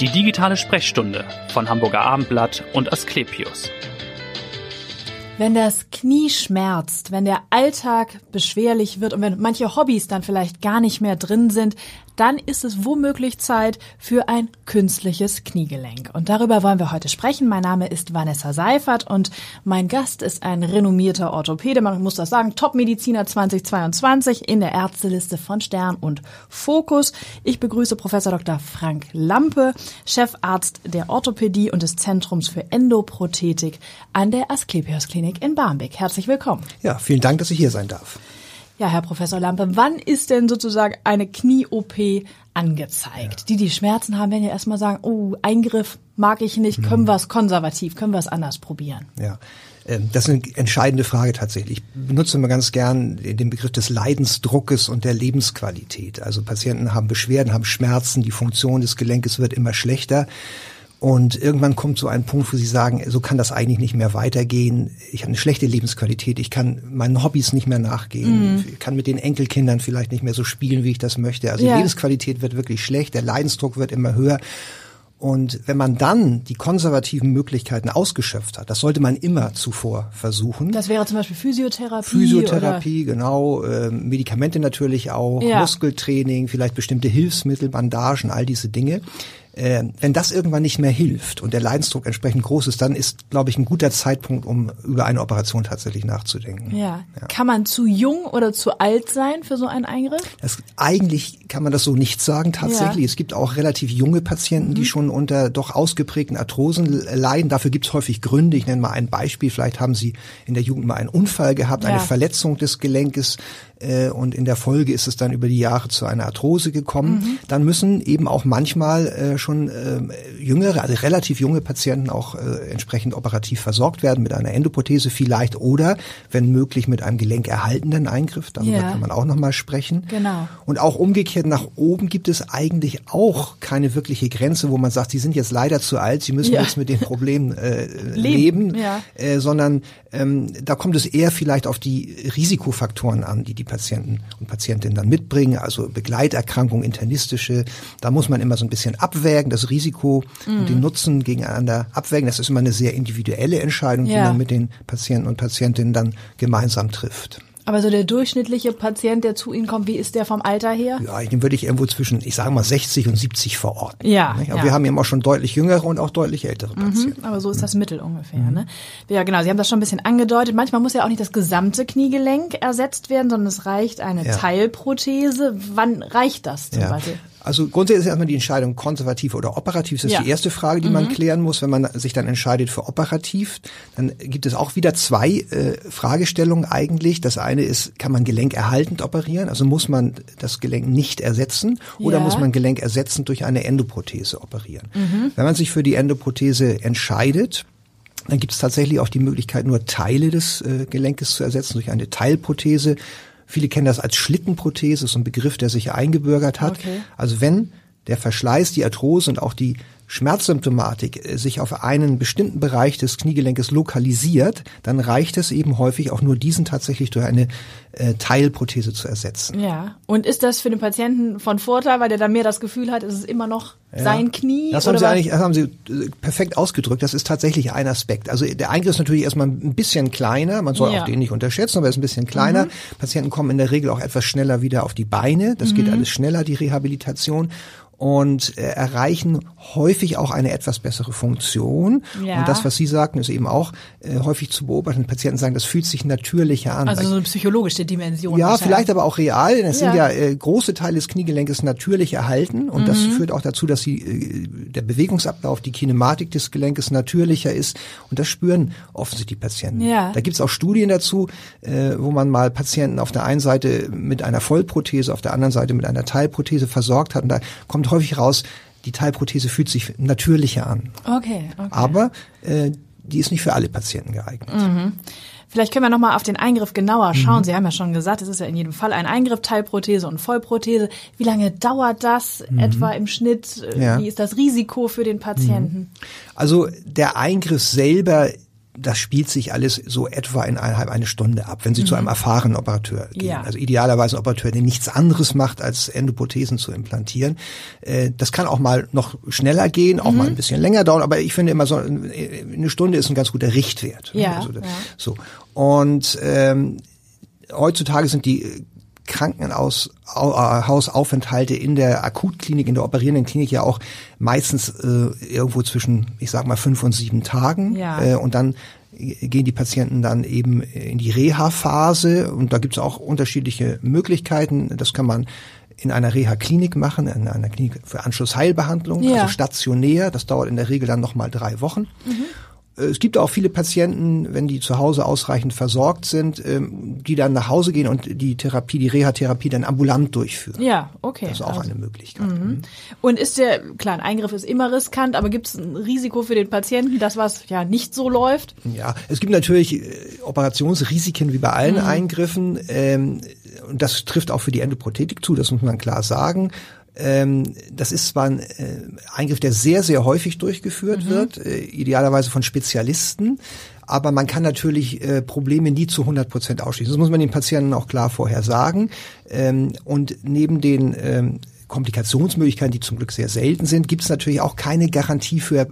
Die digitale Sprechstunde von Hamburger Abendblatt und Asklepios. Wenn das Knie schmerzt, wenn der Alltag beschwerlich wird und wenn manche Hobbys dann vielleicht gar nicht mehr drin sind, dann ist es womöglich Zeit für ein künstliches Kniegelenk. Und darüber wollen wir heute sprechen. Mein Name ist Vanessa Seifert und mein Gast ist ein renommierter Orthopäde. Man muss das sagen, Top-Mediziner 2022 in der Ärzteliste von Stern und Fokus. Ich begrüße Professor Dr. Frank Lampe, Chefarzt der Orthopädie und des Zentrums für Endoprothetik an der Asklepios Klinik in Barmbek. Herzlich willkommen. Ja, vielen Dank, dass ich hier sein darf. Ja, Herr Professor Lampe, wann ist denn sozusagen eine Knie-OP angezeigt? Ja. Die, die Schmerzen haben, werden ja erstmal sagen, oh, Eingriff mag ich nicht, können mhm. wir es konservativ, können wir es anders probieren? Ja. Ähm, das ist eine entscheidende Frage tatsächlich. Ich benutze immer ganz gern den Begriff des Leidensdruckes und der Lebensqualität. Also Patienten haben Beschwerden, haben Schmerzen, die Funktion des Gelenkes wird immer schlechter. Und irgendwann kommt so ein Punkt, wo sie sagen, so kann das eigentlich nicht mehr weitergehen. Ich habe eine schlechte Lebensqualität. Ich kann meinen Hobbys nicht mehr nachgehen. Mhm. Ich kann mit den Enkelkindern vielleicht nicht mehr so spielen, wie ich das möchte. Also ja. die Lebensqualität wird wirklich schlecht. Der Leidensdruck wird immer höher. Und wenn man dann die konservativen Möglichkeiten ausgeschöpft hat, das sollte man immer zuvor versuchen. Das wäre zum Beispiel Physiotherapie. Physiotherapie, oder? genau, äh, Medikamente natürlich auch, ja. Muskeltraining, vielleicht bestimmte Hilfsmittel, Bandagen, all diese Dinge äh, wenn das irgendwann nicht mehr hilft und der Leidensdruck entsprechend groß ist, dann ist, glaube ich, ein guter Zeitpunkt, um über eine Operation tatsächlich nachzudenken. Ja. ja. Kann man zu jung oder zu alt sein für so einen Eingriff? Das, eigentlich kann man das so nicht sagen tatsächlich. Ja. Es gibt auch relativ junge Patienten, mhm. die schon unter doch ausgeprägten Arthrosen leiden. Dafür gibt es häufig Gründe. Ich nenne mal ein Beispiel. Vielleicht haben Sie in der Jugend mal einen Unfall gehabt, ja. eine Verletzung des Gelenkes äh, und in der Folge ist es dann über die Jahre zu einer Arthrose gekommen. Mhm. Dann müssen eben auch manchmal äh, schon äh, jüngere, also relativ junge Patienten auch äh, entsprechend operativ versorgt werden mit einer Endoprothese vielleicht oder wenn möglich mit einem gelenkerhaltenden Eingriff. Darüber yeah. kann man auch nochmal sprechen. Genau. Und auch umgekehrt nach oben gibt es eigentlich auch keine wirkliche Grenze, wo man sagt, sie sind jetzt leider zu alt, sie müssen ja. jetzt mit den Problemen äh, leben, leben ja. äh, sondern ähm, da kommt es eher vielleicht auf die Risikofaktoren an, die die Patienten und Patientinnen dann mitbringen, also Begleiterkrankungen, internistische. Da muss man immer so ein bisschen abwägen, das Risiko mhm. und den Nutzen gegeneinander abwägen. Das ist immer eine sehr individuelle Entscheidung, ja. die man mit den Patienten und Patientinnen dann gemeinsam trifft. Aber so der durchschnittliche Patient, der zu Ihnen kommt, wie ist der vom Alter her? Ja, den würde ich irgendwo zwischen, ich sage mal, 60 und 70 verorten. Ja. Aber ja. wir haben ja auch schon deutlich jüngere und auch deutlich ältere mhm, Patienten. Mhm, aber so ist das Mittel ungefähr. Mhm. Ne? Ja, genau. Sie haben das schon ein bisschen angedeutet. Manchmal muss ja auch nicht das gesamte Kniegelenk ersetzt werden, sondern es reicht eine ja. Teilprothese. Wann reicht das zum ja. Beispiel? Also grundsätzlich ist erstmal die Entscheidung konservativ oder operativ. Das ist ja. die erste Frage, die mhm. man klären muss. Wenn man sich dann entscheidet für operativ, dann gibt es auch wieder zwei äh, Fragestellungen eigentlich. Das eine ist, kann man Gelenk erhaltend operieren? Also muss man das Gelenk nicht ersetzen oder ja. muss man Gelenk ersetzend durch eine Endoprothese operieren? Mhm. Wenn man sich für die Endoprothese entscheidet, dann gibt es tatsächlich auch die Möglichkeit, nur Teile des äh, Gelenkes zu ersetzen durch eine Teilprothese. Viele kennen das als Schlittenprothese, so ein Begriff, der sich eingebürgert hat. Okay. Also wenn der Verschleiß, die Arthrose und auch die Schmerzsymptomatik sich auf einen bestimmten Bereich des Kniegelenkes lokalisiert, dann reicht es eben häufig auch nur diesen tatsächlich durch eine äh, Teilprothese zu ersetzen. Ja. Und ist das für den Patienten von Vorteil, weil der dann mehr das Gefühl hat, es ist immer noch ja. sein Knie? Das haben Sie eigentlich, das haben Sie äh, perfekt ausgedrückt. Das ist tatsächlich ein Aspekt. Also der Eingriff ist natürlich erstmal ein bisschen kleiner. Man soll ja. auch den nicht unterschätzen, aber er ist ein bisschen kleiner. Mhm. Patienten kommen in der Regel auch etwas schneller wieder auf die Beine. Das mhm. geht alles schneller, die Rehabilitation und äh, erreichen häufig auch eine etwas bessere Funktion. Ja. Und das, was Sie sagten, ist eben auch äh, häufig zu beobachten. Patienten sagen, das fühlt sich natürlicher an. Also so eine psychologische Dimension. Ja, vielleicht aber auch real. Es ja. sind ja äh, große Teile des Kniegelenkes natürlich erhalten und mhm. das führt auch dazu, dass sie, äh, der Bewegungsablauf, die Kinematik des Gelenkes natürlicher ist und das spüren offensichtlich die Patienten. Ja. Da gibt's auch Studien dazu, äh, wo man mal Patienten auf der einen Seite mit einer Vollprothese, auf der anderen Seite mit einer Teilprothese versorgt hat und da kommt häufig raus, die Teilprothese fühlt sich natürlicher an. Okay. okay. Aber äh, die ist nicht für alle Patienten geeignet. Mhm. Vielleicht können wir nochmal auf den Eingriff genauer schauen. Mhm. Sie haben ja schon gesagt, es ist ja in jedem Fall ein Eingriff, Teilprothese und Vollprothese. Wie lange dauert das mhm. etwa im Schnitt? Ja. Wie ist das Risiko für den Patienten? Also der Eingriff selber das spielt sich alles so etwa in eineinhalb eine Stunde ab, wenn Sie mhm. zu einem erfahrenen Operateur gehen. Ja. Also idealerweise ein Operateur, der nichts anderes macht, als Endoprothesen zu implantieren. Äh, das kann auch mal noch schneller gehen, auch mhm. mal ein bisschen länger dauern, aber ich finde immer so eine Stunde ist ein ganz guter Richtwert. Ja, also, ja. So und ähm, heutzutage sind die Krankenhausaufenthalte in der Akutklinik, in der operierenden Klinik ja auch meistens äh, irgendwo zwischen, ich sag mal, fünf und sieben Tagen. Ja. Äh, und dann gehen die Patienten dann eben in die Reha-Phase und da gibt es auch unterschiedliche Möglichkeiten. Das kann man in einer Reha-Klinik machen, in einer Klinik für Anschlussheilbehandlung, ja. also stationär. Das dauert in der Regel dann nochmal drei Wochen. Mhm. Äh, es gibt auch viele Patienten, wenn die zu Hause ausreichend versorgt sind, ähm, die dann nach Hause gehen und die Therapie, die Reha-Therapie dann ambulant durchführen. Ja, okay. Das ist auch also, eine Möglichkeit. Mhm. Und ist der, klar, ein Eingriff ist immer riskant, aber gibt es ein Risiko für den Patienten, dass was ja nicht so läuft? Ja, es gibt natürlich äh, Operationsrisiken wie bei allen mhm. Eingriffen. Ähm, und das trifft auch für die Endoprothetik zu, das muss man klar sagen. Ähm, das ist zwar ein äh, Eingriff, der sehr, sehr häufig durchgeführt mhm. wird, äh, idealerweise von Spezialisten, aber man kann natürlich äh, Probleme nie zu 100 Prozent ausschließen. Das muss man den Patienten auch klar vorher sagen. Ähm, und neben den ähm, Komplikationsmöglichkeiten, die zum Glück sehr selten sind, gibt es natürlich auch keine Garantie für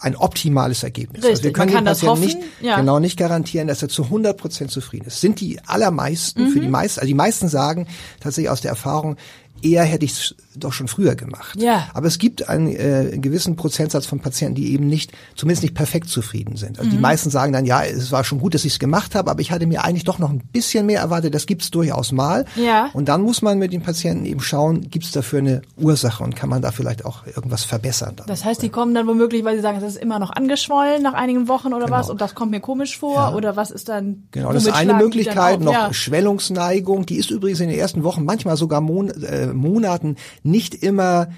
ein optimales Ergebnis. Richtig, also wir können man kann den Patienten das hoffen, nicht, ja. genau nicht garantieren, dass er zu 100 Prozent zufrieden ist. Sind die allermeisten, mhm. für die meisten, also die meisten sagen tatsächlich aus der Erfahrung, eher hätte ich es doch schon früher gemacht. Ja. Aber es gibt einen äh, gewissen Prozentsatz von Patienten, die eben nicht, zumindest nicht perfekt zufrieden sind. Also mhm. die meisten sagen dann, ja, es war schon gut, dass ich es gemacht habe, aber ich hatte mir eigentlich doch noch ein bisschen mehr erwartet. Das gibt es durchaus mal. Ja. Und dann muss man mit den Patienten eben schauen, gibt es dafür eine Ursache und kann man da vielleicht auch irgendwas verbessern. Dann. Das heißt, die kommen dann womöglich, weil sie sagen, das ist immer noch angeschwollen nach einigen Wochen oder Genau. was und das kommt mir komisch vor Ja. oder was ist dann? Genau, das ist eine Möglichkeit, noch? Ja. Schwellungsneigung, die ist übrigens in den ersten Wochen, manchmal sogar Mon äh, Monaten nicht immer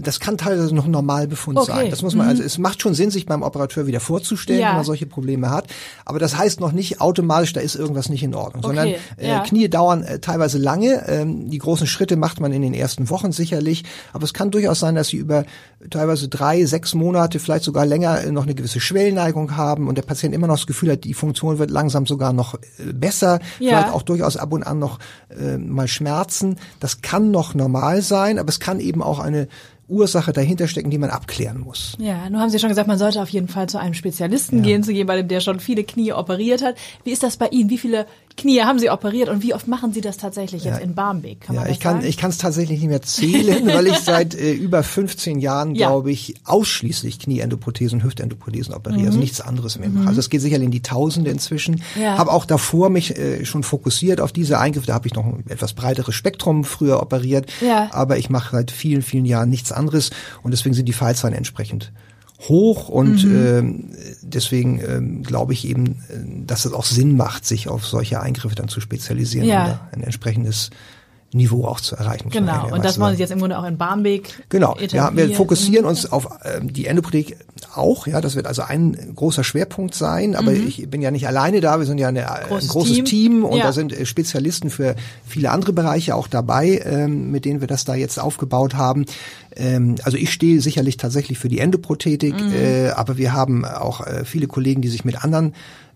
das kann teilweise noch ein Normalbefund Okay. sein. Das muss man, also es macht schon Sinn, sich beim Operateur wieder vorzustellen, Ja. wenn man solche Probleme hat. Aber das heißt noch nicht automatisch, da ist irgendwas nicht in Ordnung, sondern Okay, äh, ja. Knie dauern äh, teilweise lange. Ähm, die großen Schritte macht man in den ersten Wochen sicherlich. Aber es kann durchaus sein, dass sie über teilweise drei, sechs Monate, vielleicht sogar länger äh, noch eine gewisse Schwellneigung haben und der Patient immer noch das Gefühl hat, die Funktion wird langsam sogar noch äh, besser. Ja. Vielleicht auch durchaus ab und an noch äh, mal Schmerzen. Das kann noch normal sein, aber es kann eben auch eine Ursache dahinter stecken, die man abklären muss. Ja, nun haben Sie schon gesagt, man sollte auf jeden Fall zu einem Spezialisten gehen, zu jemandem, der schon viele Knie operiert hat. Wie ist das bei Ihnen? Wie viele Knie haben Sie operiert und wie oft machen Sie das tatsächlich jetzt Ja. in Barmbek? Kann ja, ich kann sagen? ich kann es tatsächlich nicht mehr zählen, weil ich seit äh, über 15 Jahren, Ja. glaube ich, ausschließlich Knieendoprothesen, Hüftendoprothesen operiere, Mhm. also nichts anderes mehr mache. Also es geht sicherlich in die Tausende inzwischen. Ja. Habe auch davor mich äh, schon fokussiert auf diese Eingriffe. Da habe ich noch ein etwas breiteres Spektrum früher operiert, Ja. aber ich mache seit vielen vielen Jahren nichts anderes und deswegen sind die Fallzahlen entsprechend hoch und Mhm. ähm, deswegen ähm, glaube ich eben, äh, dass es auch Sinn macht, sich auf solche Eingriffe dann zu spezialisieren, Ja. da ein entsprechendes Niveau auch zu erreichen. Genau, und das wollen Sie sagen. jetzt im Grunde auch in Barmbek Genau, ja, wir. Mhm. fokussieren uns auf ähm, die Endoprothek auch, ja, das wird also ein großer Schwerpunkt sein, aber ich bin ja nicht alleine da, wir sind ja eine, äh, Großes ein großes Team. Team, und Ja. da sind äh, Spezialisten für viele andere Bereiche auch dabei, ähm, mit denen wir das da jetzt aufgebaut haben. Ähm, also ich stehe sicherlich tatsächlich für die Endoprothetik, Mhm. äh, aber wir haben auch äh, viele Kollegen, die sich mit anderen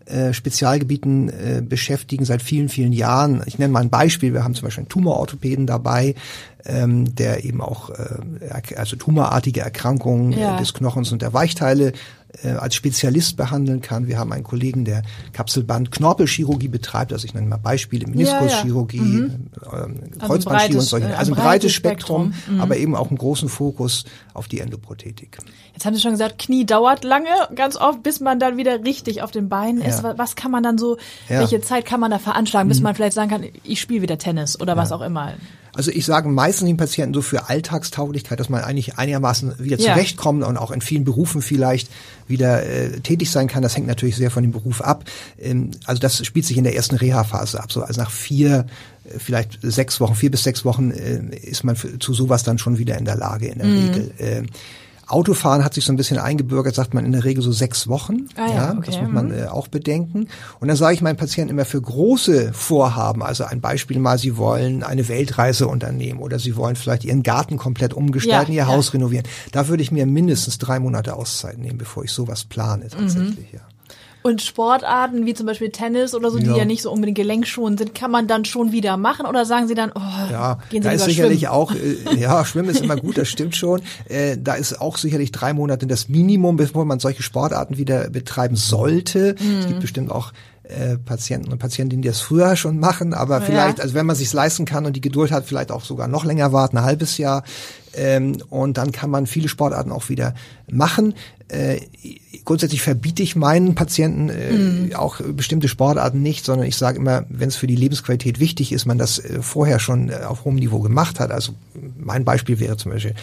äh, Spezialgebieten äh, beschäftigen seit vielen, vielen Jahren. Ich nenne mal ein Beispiel. Wir haben zum Beispiel einen Tumororthopäden dabei, ähm, der eben auch äh, also tumorartige Erkrankungen Ja. äh, des Knochens und der Weichteile äh, als Spezialist behandeln kann. Wir haben einen Kollegen, der Kapselband Knorpelchirurgie betreibt. Also ich nenne mal Beispiele, Meniskuschirurgie, ähm, Kreuzbandchirurgie und solche. äh, ein Also ein breites breites Spektrum, Spektrum. Mhm. aber eben auch einen großen Fokus auf die Endoprothetik. Jetzt haben Sie schon gesagt, Knie dauert lange, ganz oft, bis man dann wieder richtig auf den Beinen ist. Ja. Was, kann man dann so, Ja. Mhm. welche Zeit kann man da veranschlagen, bis man vielleicht sagen kann, ich spiele wieder Tennis oder was auch immer? Also ich sage meistens den Patienten so für Alltagstauglichkeit, dass man eigentlich einigermaßen wieder Ja. zurechtkommt und auch in vielen Berufen vielleicht wieder äh, tätig sein kann. Das hängt natürlich sehr von dem Beruf ab. Ähm, also das spielt sich in der ersten Reha-Phase ab. So, also nach vier, äh, vielleicht sechs Wochen, vier bis sechs Wochen äh, ist man für, zu sowas dann schon wieder in der Lage in der Mhm. Regel. Ähm, Autofahren hat sich so ein bisschen eingebürgert, sagt man in der Regel so sechs Wochen. Ah ja, okay. Das muss man äh, auch bedenken. Und dann sage ich meinen Patienten immer für große Vorhaben, also ein Beispiel mal, sie wollen eine Weltreise unternehmen oder sie wollen vielleicht ihren Garten komplett umgestalten, Ja, ihr ja. Haus renovieren. Da würde ich mir mindestens drei Monate Auszeit nehmen, bevor ich sowas plane tatsächlich. Ja. Und Sportarten wie zum Beispiel Tennis oder so, die ja nicht so unbedingt gelenkschonend sind, kann man dann schon wieder machen oder sagen Sie dann, oh, ja, gehen Sie da ist sicherlich schwimmen? auch, äh, ja, Schwimmen ist immer gut, das stimmt schon. Äh, da ist auch sicherlich drei Monate das Minimum, bevor man solche Sportarten wieder betreiben sollte. Es gibt bestimmt auch äh, Patienten und Patientinnen, die das früher schon machen, aber Ja. vielleicht, also wenn man sich leisten kann und die Geduld hat, vielleicht auch sogar noch länger warten, ein halbes Jahr. Ähm, und dann kann man viele Sportarten auch wieder machen. Äh, grundsätzlich verbiete ich meinen Patienten äh, auch bestimmte Sportarten nicht, sondern ich sage immer, wenn es für die Lebensqualität wichtig ist, man das äh, vorher schon äh, auf hohem Niveau gemacht hat. Also mein Beispiel wäre zum Beispiel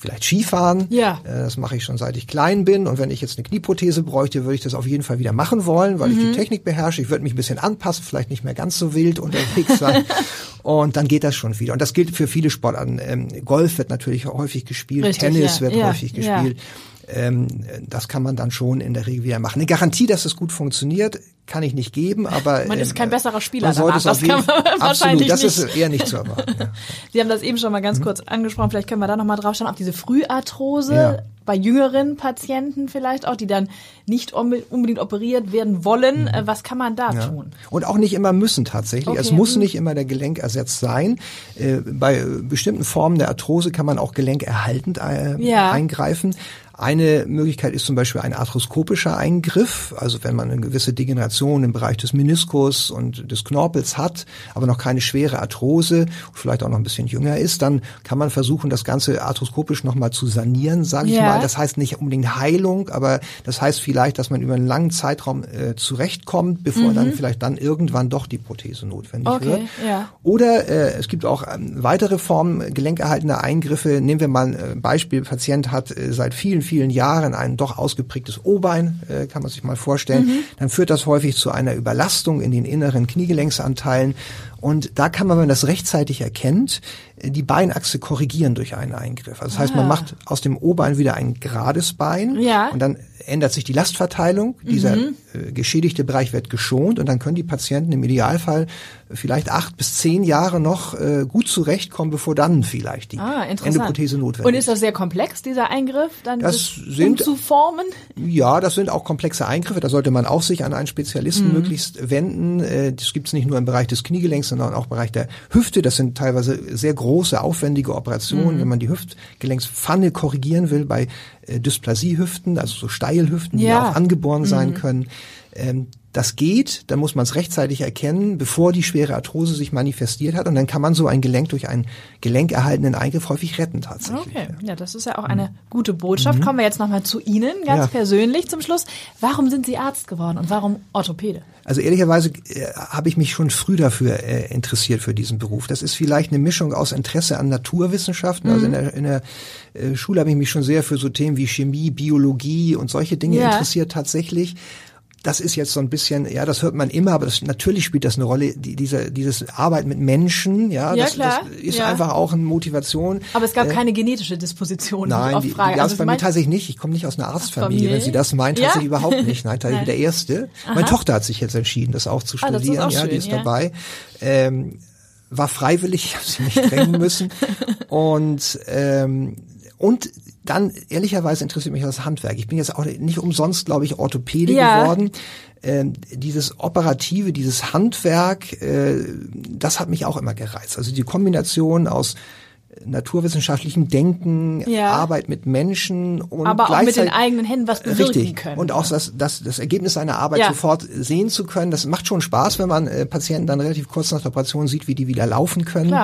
vielleicht Skifahren. Ja. Äh, das mache ich schon seit ich klein bin. Und wenn ich jetzt eine Knieprothese bräuchte, würde ich das auf jeden Fall wieder machen wollen, weil ich die Technik beherrsche. Ich würde mich ein bisschen anpassen, vielleicht nicht mehr ganz so wild unterwegs sein. Und dann geht das schon wieder. Und das gilt für viele Sportarten. Ähm, Golf wird natürlich häufig gespielt, Richtig, Tennis ja, wird ja, häufig ja. gespielt. Ähm, das kann man dann schon in der Regel wieder machen. Eine Garantie, dass es gut funktioniert, kann ich nicht geben, aber Man ist ähm, kein besserer Spieler man danach, das kann man Fall wahrscheinlich absolut, das nicht. ist eher nicht zu erwarten. Ja. Sie haben das eben schon mal ganz kurz angesprochen, vielleicht können wir da noch mal drauf schauen, auf diese Früharthrose Ja. bei jüngeren Patienten vielleicht auch, die dann nicht unbe- unbedingt operiert werden wollen. Äh, Was kann man da Mhm. Ja. tun? Und auch nicht immer müssen tatsächlich. Okay, Es muss mhm. nicht immer der Gelenkersatz sein. Äh, bei äh, bestimmten Formen der Arthrose kann man auch gelenkerhaltend äh, eingreifen. Eine Möglichkeit ist zum Beispiel ein arthroskopischer Eingriff, also wenn man eine gewisse Degeneration im Bereich des Meniskus und des Knorpels hat, aber noch keine schwere Arthrose, vielleicht auch noch ein bisschen jünger ist, dann kann man versuchen, das Ganze arthroskopisch nochmal zu sanieren, sage ich Ja. mal. Das heißt nicht unbedingt Heilung, aber das heißt vielleicht, dass man über einen langen Zeitraum äh, zurechtkommt, bevor dann vielleicht dann irgendwann doch die Prothese notwendig Mhm. Okay, wird. ja. Oder äh, es gibt auch ähm, weitere Formen gelenkerhaltender Eingriffe. Nehmen wir mal ein äh, Beispiel, Patient hat äh, seit vielen, vielen Jahren ein doch ausgeprägtes O-Bein, äh, kann man sich mal vorstellen. Mhm. Dann führt das häufig zu einer Überlastung in den inneren Kniegelenksanteillen. Und da kann man, wenn man das rechtzeitig erkennt, die Beinachse korrigieren durch einen Eingriff. Also das heißt, man Ah. macht aus dem O-Bein wieder ein gerades Bein Ja. und dann ändert sich die Lastverteilung. Dieser Mhm. äh, geschädigte Bereich wird geschont und dann können die Patienten im Idealfall vielleicht acht bis zehn Jahre noch äh, gut zurechtkommen, bevor dann vielleicht die Ah. Endoprothese notwendig Und ist das sehr komplex, dieser Eingriff, dann Das sind- umzuformen? Ja, das sind auch komplexe Eingriffe. Da sollte man auch sich an einen Spezialisten Mhm. möglichst wenden. Äh, Das gibt's nicht nur im Bereich des Kniegelenks, sondern auch im Bereich der Hüfte. Das sind teilweise sehr große, aufwendige Operationen. Mhm. Wenn man die Hüftgelenkspfanne korrigieren will bei Dysplasiehüften, also so Steilhüften, die Ja. Mhm. auch angeboren sein können. Ähm, Das geht, dann muss man es rechtzeitig erkennen, bevor die schwere Arthrose sich manifestiert hat. Und dann kann man so ein Gelenk durch einen gelenkerhaltenden Eingriff häufig retten tatsächlich. Okay, ja, das ist ja auch eine gute Botschaft. Kommen wir jetzt nochmal zu Ihnen, ganz Ja. persönlich zum Schluss. Warum sind Sie Arzt geworden und warum Orthopäde? Also ehrlicherweise äh, habe ich mich schon früh dafür äh, interessiert für diesen Beruf. Das ist vielleicht eine Mischung aus Interesse an Naturwissenschaften. Also in der, in der äh, Schule habe ich mich schon sehr für so Themen wie Chemie, Biologie und solche Dinge Ja. interessiert tatsächlich. Das ist jetzt so ein bisschen, ja, das hört man immer, aber das, natürlich spielt das eine Rolle, die, diese, dieses Arbeit mit Menschen, ja, Ja, das, klar, das ist ja. einfach auch eine Motivation. Aber es gab Äh, keine genetische Disposition, Nein, die frage. es Also bei mir tatsächlich nicht. Ich komme nicht aus einer Arztfamilie, Familie? wenn Sie das meint, Ja? tatsächlich überhaupt nicht. Nein, tatsächlich Nein. der Erste. Meine Tochter hat sich jetzt entschieden, das auch zu Ah, studieren. auch ja, schön, die ist dabei. Ähm, war freiwillig, ich habe sie nicht drängen müssen. Und ähm, und dann ehrlicherweise interessiert mich das Handwerk. Ich bin jetzt auch nicht umsonst, glaube ich, Orthopäde Ja. geworden. Ähm, dieses operative, dieses Handwerk, äh, das hat mich auch immer gereizt. Also die Kombination aus naturwissenschaftlichem Denken, Ja. Arbeit mit Menschen und aber auch mit den eigenen Händen was bewirken Richtig. können. Und auch das, das, das Ergebnis seiner Arbeit Ja. sofort sehen zu können, das macht schon Spaß, wenn man äh, Patienten dann relativ kurz nach der Operation sieht, wie die wieder laufen können.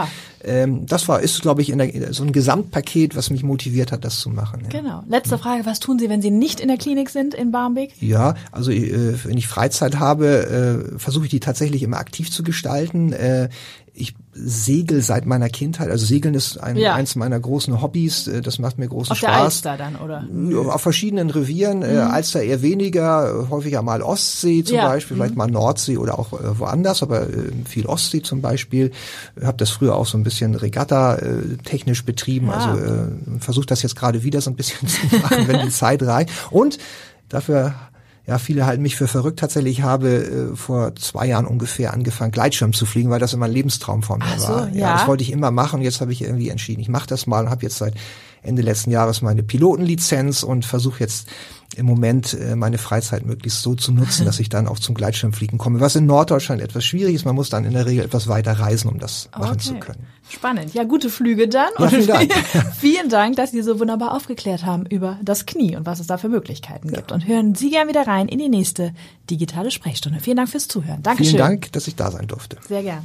Ähm, das war, ist, glaube ich, in der, so ein Gesamtpaket, was mich motiviert hat, das zu machen. Ja. Genau. Letzte Frage, was tun Sie, wenn Sie nicht in der Klinik sind in Barmbek? Ja, also äh, wenn ich Freizeit habe, äh, versuche ich die tatsächlich immer aktiv zu gestalten. Äh, ich segel seit meiner Kindheit. Also Segeln ist ein, Ja. eins meiner großen Hobbys. Äh, Das macht mir großen Auf der Spaß. Alster dann, oder? Ja, Auf verschiedenen Revieren, äh, Alster eher weniger, äh, häufiger mal Ostsee zum Mhm. Ja. Mhm. Beispiel, vielleicht mal Nordsee oder auch woanders, aber viel Ostsee zum Beispiel. Habe das früher auch so ein bisschen Regatta äh, technisch betrieben, Ah. also äh, versuche das jetzt gerade wieder so ein bisschen zu machen, wenn die Zeit reicht. Und dafür ja, viele halten mich für verrückt. Tatsächlich ich habe äh, vor zwei Jahren ungefähr angefangen, Gleitschirm zu fliegen, weil das immer ein Lebenstraum von mir so, war. ja. das wollte ich immer machen. Jetzt habe ich irgendwie entschieden, ich mache das mal und habe jetzt seit Ende letzten Jahres meine Pilotenlizenz und versuche jetzt im Moment äh, meine Freizeit möglichst so zu nutzen, dass ich dann auch zum Gleitschirmfliegen komme. Was in Norddeutschland etwas schwierig ist, man muss dann in der Regel etwas weiter reisen, um das okay. machen zu können. Spannend. Ja, gute Flüge dann. Ja, vielen Dank. vielen Dank, dass Sie so wunderbar aufgeklärt haben über das Knie und was es da für Möglichkeiten gibt. Und hören Sie gern wieder rein in die nächste digitale Sprechstunde. Vielen Dank fürs Zuhören. Dankeschön. Vielen Dank, dass ich da sein durfte. Sehr gern.